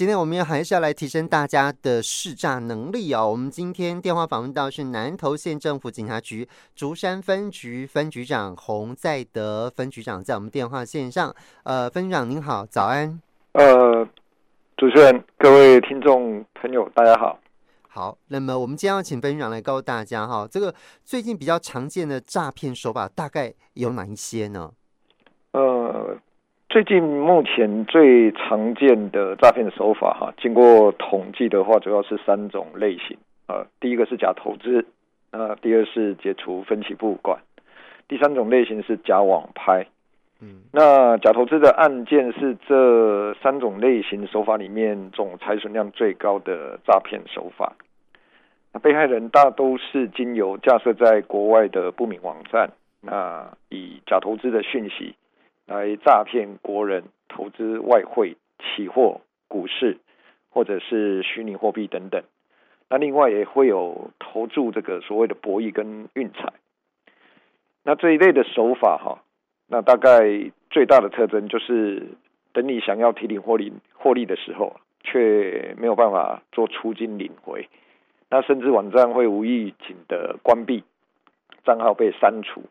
今天我们还是要来提升大家的识诈能力哦。我们今天电话访问到是南投县政府警察局竹山分局分局长洪在德分局长，在我们电话线上。呃，分局长您好，早安。呃，主持人，各位听众朋友，大家好。好，那么我们今天要请分局长来告诉大家哈，这个最近比较常见的诈骗手法大概有哪一些呢？呃。最近目前最常见的诈骗手法哈，经过统计的话，主要是三种类型啊。第一个是假投资，啊，第二是解除分期付款，第三种类型是假网拍。嗯，那假投资的案件是这三种类型手法里面总财损量最高的诈骗手法。那被害人大都是经由架设在国外的不明网站，那以假投资的讯息。来诈骗国人投资外汇、期货、股市，或者是虚拟货币等等。那另外也会有投注这个所谓的博弈跟运彩。那这一类的手法哈，那大概最大的特征就是，等你想要提领获利获利的时候，却没有办法做出金领回。那甚至网站会无预警的关闭，账号被删除。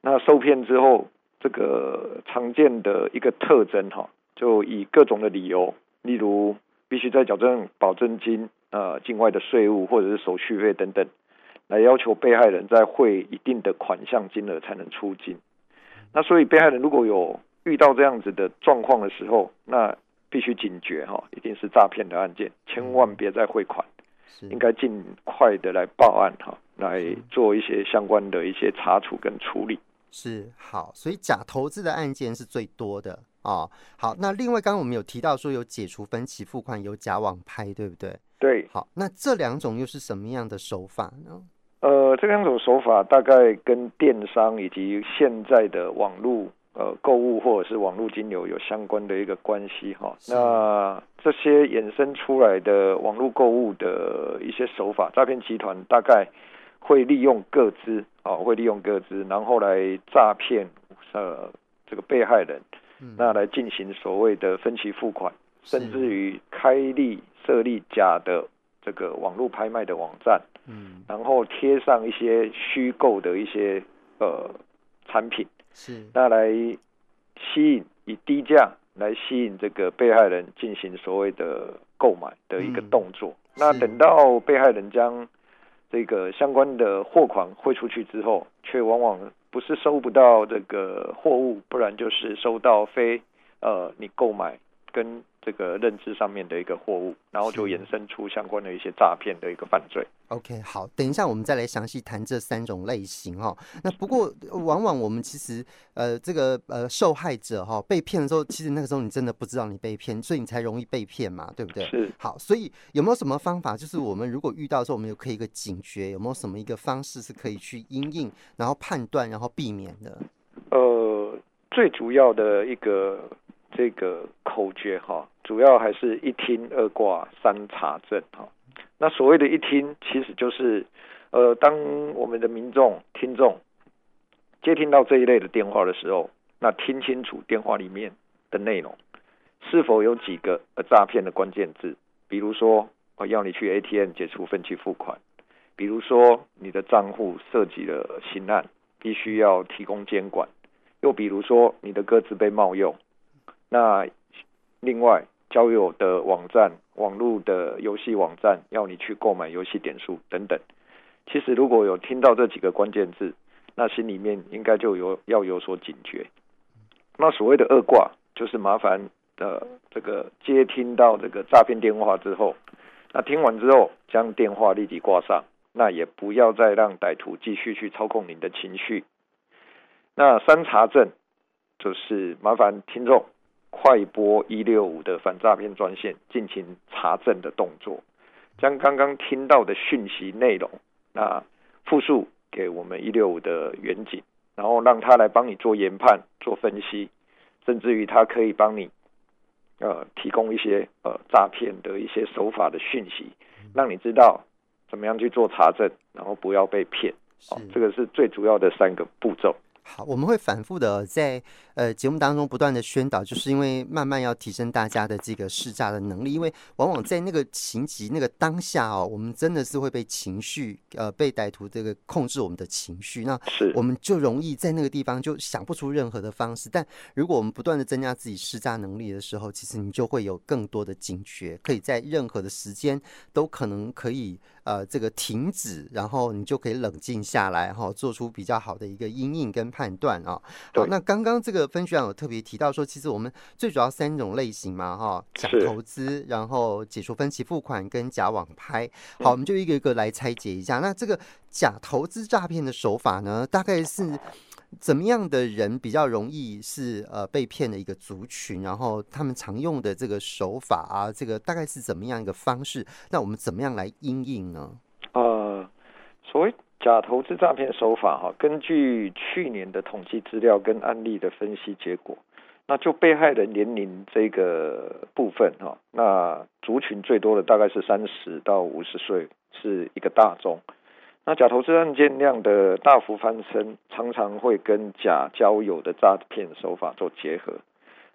那受骗之后。这个常见的一个特征哈，就以各种的理由，例如必须在缴证保证金、呃境外的税务或者是手续费等等，来要求被害人再汇一定的款项金额才能出金。那所以被害人如果有遇到这样子的状况的时候，那必须警觉哈，一定是诈骗的案件，千万别再汇款，应该尽快的来报案哈，来做一些相关的一些查处跟处理。是好，所以假投资的案件是最多的哦。好，那另外刚刚我们有提到说有解除分期付款，有假网拍，对不对？对。好，那这两种又是什么样的手法呢？呃，这两种手法大概跟电商以及现在的网络呃购物或者是网络金流有相关的一个关系哈。那这些衍生出来的网络购物的一些手法，诈骗集团大概。会利用各资啊，会利用各资，然后来诈骗呃这个被害人，那来进行所谓的分期付款，甚至于开立设立假的这个网络拍卖的网站，嗯，然后贴上一些虚构的一些呃产品，是。那来吸引以低价来吸引这个被害人进行所谓的购买的一个动作，那等到被害人将这个相关的货款汇出去之后，却往往不是收不到这个货物，不然就是收到非呃你购买跟这个认知上面的一个货物，然后就衍生出相关的一些诈骗的一个犯罪。OK，好，等一下我们再来详细谈这三种类型哈。那不过往往我们其实呃这个呃受害者哈被骗的时候，其实那个时候你真的不知道你被骗，所以你才容易被骗嘛，对不对？是。好，所以有没有什么方法，就是我们如果遇到的时候，我们有可以一个警觉，有没有什么一个方式是可以去因应，然后判断，然后避免的？呃，最主要的一个。这个口诀哈，主要还是一听二挂三查证哈。那所谓的一听，其实就是，呃，当我们的民众听众接听到这一类的电话的时候，那听清楚电话里面的内容，是否有几个呃诈骗的关键字，比如说我要你去 ATM 解除分期付款，比如说你的账户涉及了刑案，必须要提供监管，又比如说你的个资被冒用。那另外，交友的网站、网络的游戏网站要你去购买游戏点数等等。其实如果有听到这几个关键字，那心里面应该就有要有所警觉。那所谓的恶挂，就是麻烦的这个接听到这个诈骗电话之后，那听完之后将电话立即挂上，那也不要再让歹徒继续去操控你的情绪。那三查证，就是麻烦听众。快播一六五的反诈骗专线进行查证的动作，将刚刚听到的讯息内容，那复述给我们一六五的员警，然后让他来帮你做研判、做分析，甚至于他可以帮你呃提供一些呃诈骗的一些手法的讯息，让你知道怎么样去做查证，然后不要被骗。哦，这个是最主要的三个步骤。好，我们会反复的在呃节目当中不断的宣导，就是因为慢慢要提升大家的这个识诈的能力，因为往往在那个情急那个当下哦，我们真的是会被情绪呃被歹徒这个控制我们的情绪，那我们就容易在那个地方就想不出任何的方式。但如果我们不断的增加自己识诈能力的时候，其实你就会有更多的警觉，可以在任何的时间都可能可以呃这个停止，然后你就可以冷静下来哈，做出比较好的一个阴影跟判断啊，好，那刚刚这个分局长有特别提到说，其实我们最主要三种类型嘛，哈，假投资，然后解除分期付款跟假网拍，好，我们就一个一个来拆解一下。那这个假投资诈骗的手法呢，大概是怎么样的人比较容易是呃被骗的一个族群？然后他们常用的这个手法啊，这个大概是怎么样一个方式？那我们怎么样来应应呢？呃，所谓。假投资诈骗手法哈，根据去年的统计资料跟案例的分析结果，那就被害人年龄这个部分哈，那族群最多的大概是三十到五十岁，是一个大众。那假投资案件量的大幅翻身，常常会跟假交友的诈骗手法做结合。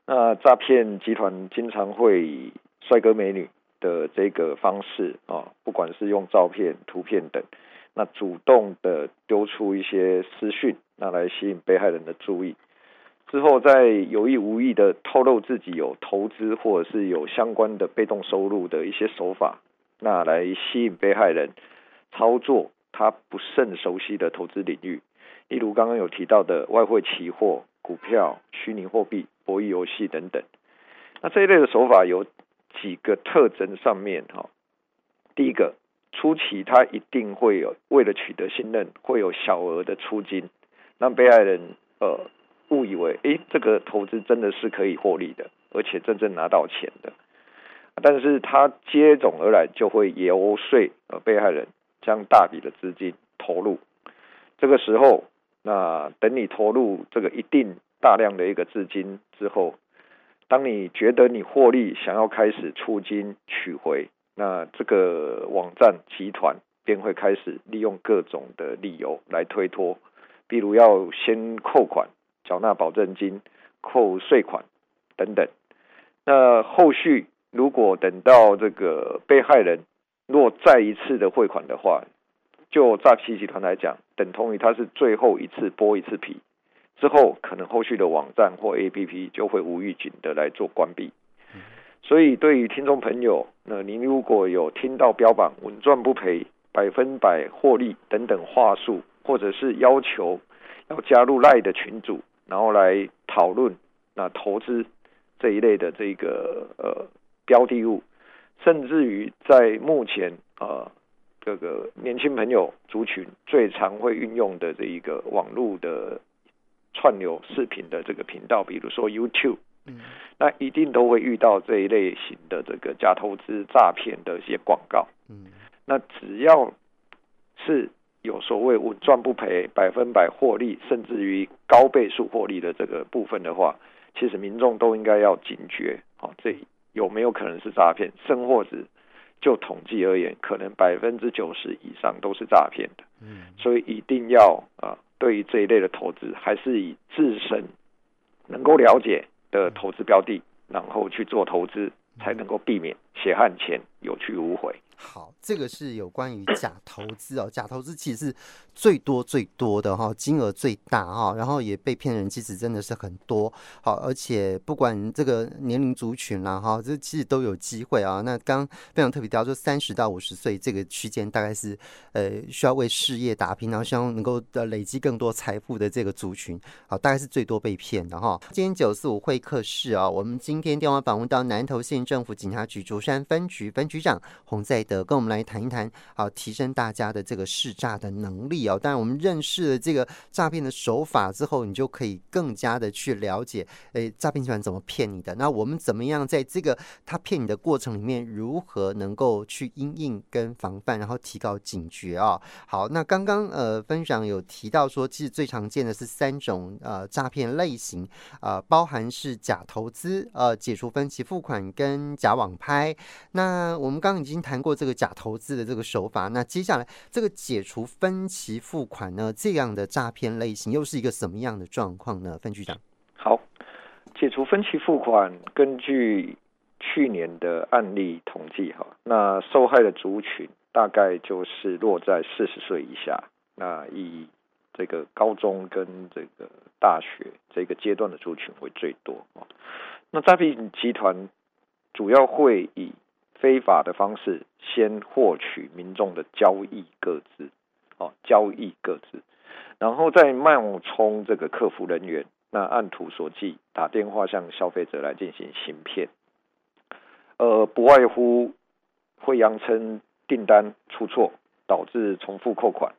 那诈骗集团经常会以帅哥美女的这个方式啊，不管是用照片、图片等。那主动的丢出一些私讯，那来吸引被害人的注意，之后再有意无意的透露自己有投资或者是有相关的被动收入的一些手法，那来吸引被害人操作他不甚熟悉的投资领域，例如刚刚有提到的外汇期货、股票、虚拟货币、博弈游戏等等。那这一类的手法有几个特征上面哈，第一个。初期他一定会有为了取得信任，会有小额的出金，让被害人呃误以为，诶，这个投资真的是可以获利的，而且真正拿到钱的。但是他接踵而来就会游说呃被害人将大笔的资金投入，这个时候，那等你投入这个一定大量的一个资金之后，当你觉得你获利，想要开始出金取回。那这个网站集团便会开始利用各种的理由来推脱，比如要先扣款、缴纳保证金、扣税款等等。那后续如果等到这个被害人若再一次的汇款的话，就诈欺集团来讲，等同于他是最后一次剥一次皮，之后可能后续的网站或 APP 就会无预警的来做关闭。所以，对于听众朋友，那您如果有听到标榜稳赚不赔、百分百获利等等话术，或者是要求要加入赖的群组，然后来讨论那投资这一类的这个呃标的物，甚至于在目前啊、呃、这个年轻朋友族群最常会运用的这一个网络的串流视频的这个频道，比如说 YouTube。那一定都会遇到这一类型的这个假投资诈骗的一些广告。嗯，那只要是有所谓稳赚不赔、百分百获利，甚至于高倍数获利的这个部分的话，其实民众都应该要警觉。好，这有没有可能是诈骗？甚或者就统计而言，可能百分之九十以上都是诈骗的。嗯，所以一定要啊，对于这一类的投资，还是以自身能够了解。的投资标的，然后去做投资，才能够避免血汗钱有去无回。好，这个是有关于假投资哦，假投资其实是最多最多的哈，金额最大哈，然后也被骗人其实真的是很多。好，而且不管这个年龄族群啦哈，这其实都有机会啊。那刚非常特别提到说，三十到五十岁这个区间大概是呃需要为事业打拼，然后希望能够呃累积更多财富的这个族群，好，大概是最多被骗的哈。今天九四五会客室啊，我们今天电话访问到南投县政府警察局竹山分局分局长洪在德，跟我们来谈一谈，好，提升大家的这个识诈的能力哦。当然，我们认识了这个诈骗的手法之后，你就可以更加的去了解，诶，诈骗集团怎么骗你的？那我们怎么样在这个他骗你的过程里面，如何能够去因应跟防范，然后提高警觉啊、好，那刚刚呃分享有提到说，其实最常见的是三种呃诈骗类型，呃，包含是假投资、呃解除分期付款跟假网拍。那我们刚刚已经谈过这个假投资的这个手法，那接下来这个解除分期付款呢，这样的诈骗类型又是一个什么样的状况呢？分局长，好，解除分期付款，根据去年的案例统计，哈，那受害的族群大概就是落在四十岁以下，那以这个高中跟这个大学这个阶段的族群会最多哦。那诈骗集团主要会以非法的方式先获取民众的交易个资，哦，交易个资，然后再冒充这个客服人员，那按图索骥打电话向消费者来进行行骗，呃，不外乎会扬称订单出错，导致重复扣款，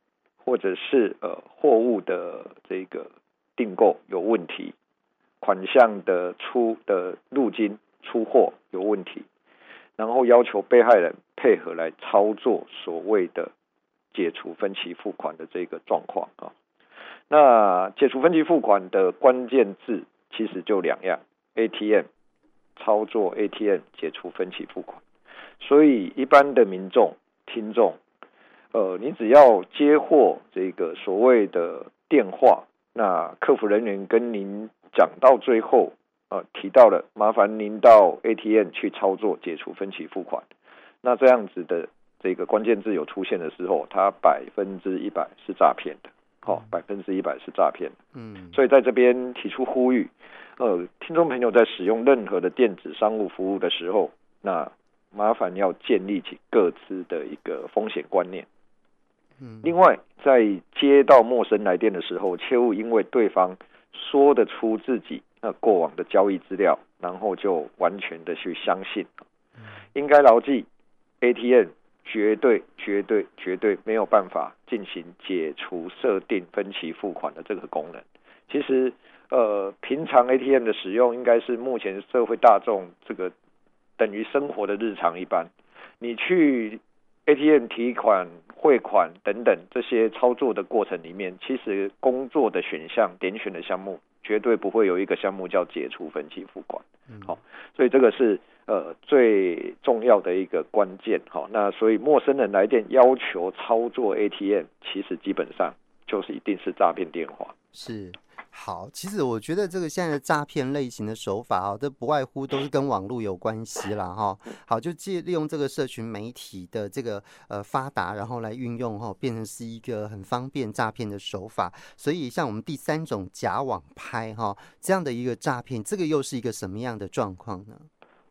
或者是呃货物的这个订购有问题。款项的出的入金出货有问题，然后要求被害人配合来操作所谓的解除分期付款的这个状况啊。那解除分期付款的关键字其实就两样：ATM 操作 ATM 解除分期付款。所以一般的民众听众，呃，你只要接获这个所谓的电话，那客服人员跟您。讲到最后，呃，提到了麻烦您到 ATM 去操作解除分期付款。那这样子的这个关键字有出现的时候，它百分之一百是诈骗的，好、哦，百分之一百是诈骗。嗯，所以在这边提出呼吁，呃，听众朋友在使用任何的电子商务服务的时候，那麻烦要建立起各自的一个风险观念。嗯，另外在接到陌生来电的时候，切勿因为对方。说得出自己那过往的交易资料，然后就完全的去相信。应该牢记，ATM 绝对绝对绝对没有办法进行解除设定分期付款的这个功能。其实，呃，平常 ATM 的使用应该是目前社会大众这个等于生活的日常一般。你去。ATM 提款、汇款等等这些操作的过程里面，其实工作的选项点选的项目绝对不会有一个项目叫解除分期付款。好，所以这个是呃最重要的一个关键。好，那所以陌生人来电要求操作 ATM，其实基本上就是一定是诈骗电话。是。好，其实我觉得这个现在的诈骗类型的手法啊，这不外乎都是跟网络有关系啦。哈。好，就借利用这个社群媒体的这个呃发达，然后来运用哈，变成是一个很方便诈骗的手法。所以像我们第三种假网拍哈这样的一个诈骗，这个又是一个什么样的状况呢？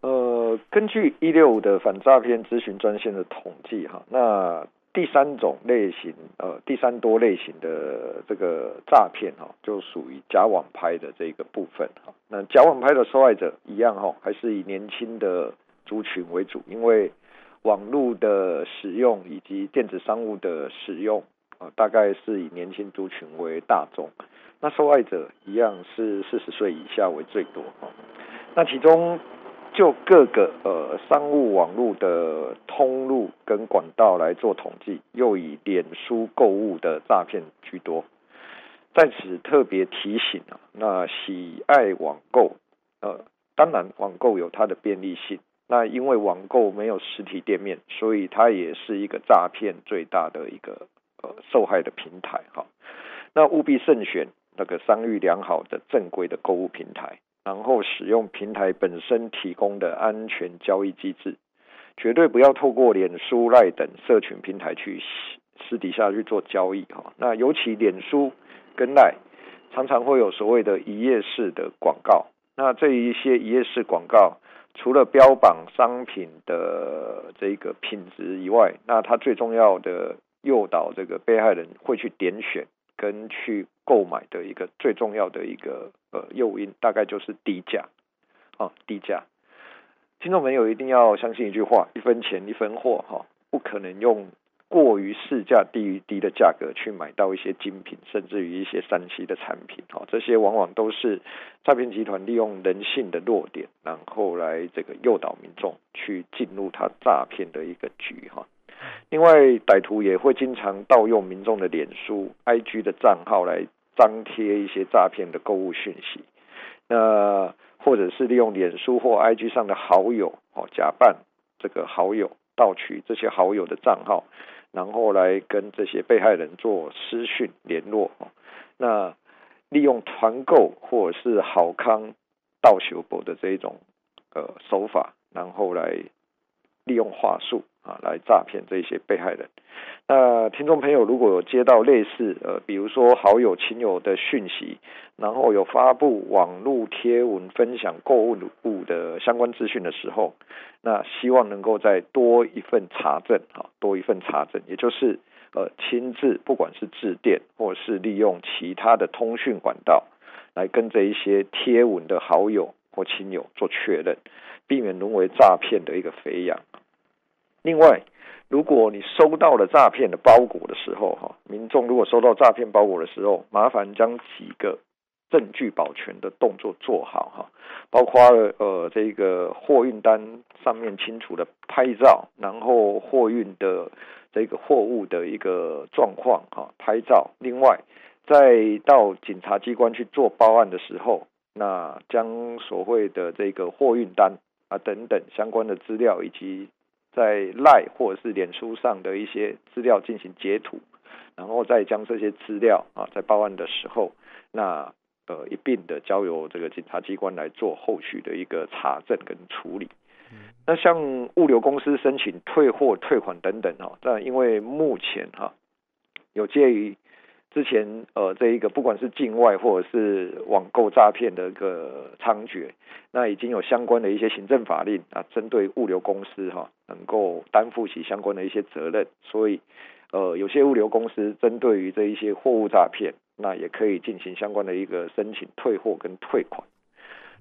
呃，根据一六五的反诈骗咨询专线的统计哈，那。第三种类型，呃，第三多类型的这个诈骗哈，就属于假网拍的这个部分哈。那假网拍的受害者一样哈，还是以年轻的族群为主，因为网络的使用以及电子商务的使用啊，大概是以年轻族群为大众。那受害者一样是四十岁以下为最多哈。那其中。就各个呃商务网络的通路跟管道来做统计，又以脸书购物的诈骗居多。在此特别提醒啊，那喜爱网购，呃，当然网购有它的便利性。那因为网购没有实体店面，所以它也是一个诈骗最大的一个呃受害的平台哈。那务必慎选那个商誉良好的正规的购物平台。然后使用平台本身提供的安全交易机制，绝对不要透过脸书、赖等社群平台去私底下去做交易哈。那尤其脸书跟赖常常会有所谓的一页式的广告。那这一些一页式广告，除了标榜商品的这个品质以外，那它最重要的诱导这个被害人会去点选。跟去购买的一个最重要的一个呃诱因，大概就是低价，啊低价。听众朋友一定要相信一句话：一分钱一分货，哈，不可能用过于市价低于低的价格去买到一些精品，甚至于一些三 C 的产品，哈，这些往往都是诈骗集团利用人性的弱点，然后来这个诱导民众去进入他诈骗的一个局，哈。另外，歹徒也会经常盗用民众的脸书、IG 的账号来张贴一些诈骗的购物讯息，那或者是利用脸书或 IG 上的好友哦，假扮这个好友盗取这些好友的账号，然后来跟这些被害人做私讯联络哦。那利用团购或者是好康盗取博的这一种呃手法，然后来利用话术啊来诈骗这些被害人。那听众朋友如果有接到类似呃，比如说好友亲友的讯息，然后有发布网络贴文分享购物物的相关资讯的时候，那希望能够再多一份查证啊，多一份查证，也就是。呃，亲自不管是致电，或是利用其他的通讯管道，来跟这一些贴文的好友或亲友做确认，避免沦为诈骗的一个肥羊。另外，如果你收到了诈骗的包裹的时候，哈，民众如果收到诈骗包裹的时候，麻烦将几个证据保全的动作做好，哈，包括呃这个货运单上面清楚的拍照，然后货运的。这个货物的一个状况哈，拍照。另外，在到警察机关去做报案的时候，那将所谓的这个货运单啊等等相关的资料，以及在赖或者是脸书上的一些资料进行截图，然后再将这些资料啊在报案的时候，那呃一并的交由这个警察机关来做后续的一个查证跟处理。那像物流公司申请退货、退款等等哈，但因为目前哈有介于之前呃这一个不管是境外或者是网购诈骗的一个猖獗，那已经有相关的一些行政法令啊，针对物流公司哈能够担负起相关的一些责任，所以呃有些物流公司针对于这一些货物诈骗，那也可以进行相关的一个申请退货跟退款。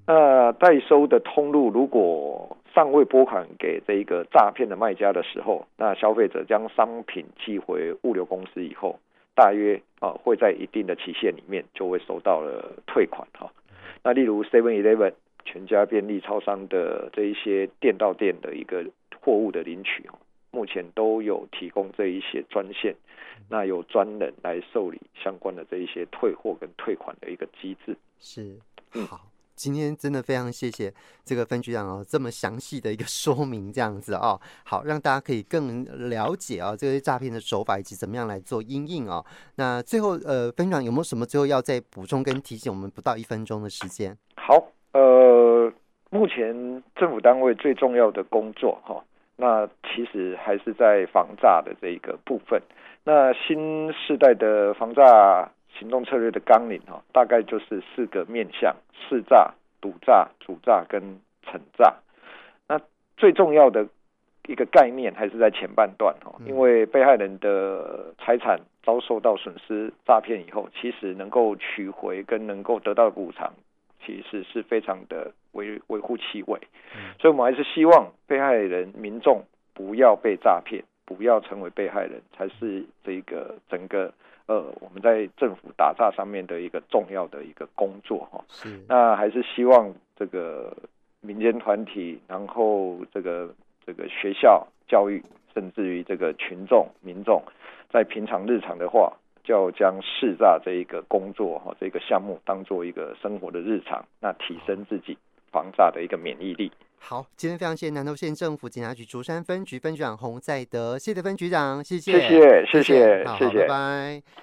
那代收的通路如果尚未拨款给这一个诈骗的卖家的时候，那消费者将商品寄回物流公司以后，大约啊会在一定的期限里面就会收到了退款哈。那例如 Seven Eleven 全家便利超商的这一些店到店的一个货物的领取，目前都有提供这一些专线，那有专人来受理相关的这一些退货跟退款的一个机制。是，好。今天真的非常谢谢这个分局长哦，这么详细的一个 说明，这样子哦，好让大家可以更了解啊、哦，这些诈骗的手法以及怎么样来做因应哦。那最后呃，分局长有没有什么最后要再补充跟提醒我们？不到一分钟的时间。好，呃，目前政府单位最重要的工作哈、哦，那其实还是在防诈的这一个部分。那新世代的防诈。行动策略的纲领哈，大概就是四个面向：试诈、赌诈、主诈跟惩诈。那最重要的一个概念还是在前半段哈，因为被害人的财产遭受到损失、诈骗以后，其实能够取回跟能够得到补偿，其实是非常的微微乎其微。所以，我们还是希望被害人民众不要被诈骗，不要成为被害人，才是这个整个。呃，我们在政府打诈上面的一个重要的一个工作哈，是，那还是希望这个民间团体，然后这个这个学校教育，甚至于这个群众民众，在平常日常的话，就要将识诈这一个工作哈，这个项目当做一个生活的日常，那提升自己防诈的一个免疫力。好，今天非常谢谢南投县政府警察局竹山分局分局长洪在德，谢谢分局长，谢谢，谢谢，谢谢，谢谢，拜拜。